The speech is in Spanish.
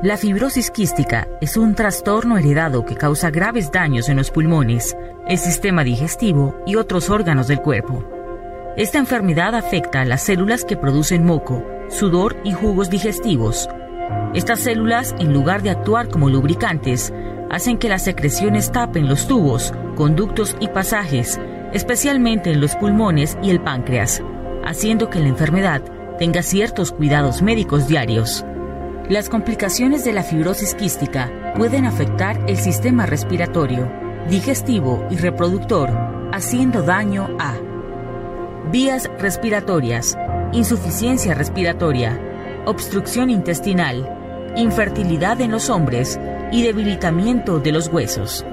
La fibrosis quística es un trastorno heredado que causa graves daños en los pulmones, el sistema digestivo y otros órganos del cuerpo. Esta enfermedad afecta a las células que producen moco, sudor y jugos digestivos. Estas células, en lugar de actuar como lubricantes, hacen que las secreciones tapen los tubos, conductos y pasajes, especialmente en los pulmones y el páncreas, haciendo que la enfermedad tenga ciertos cuidados médicos diarios. Las complicaciones de la fibrosis quística pueden afectar el sistema respiratorio, digestivo y reproductor, haciendo daño a vías respiratorias, insuficiencia respiratoria, obstrucción intestinal, infertilidad en los hombres y debilitamiento de los huesos.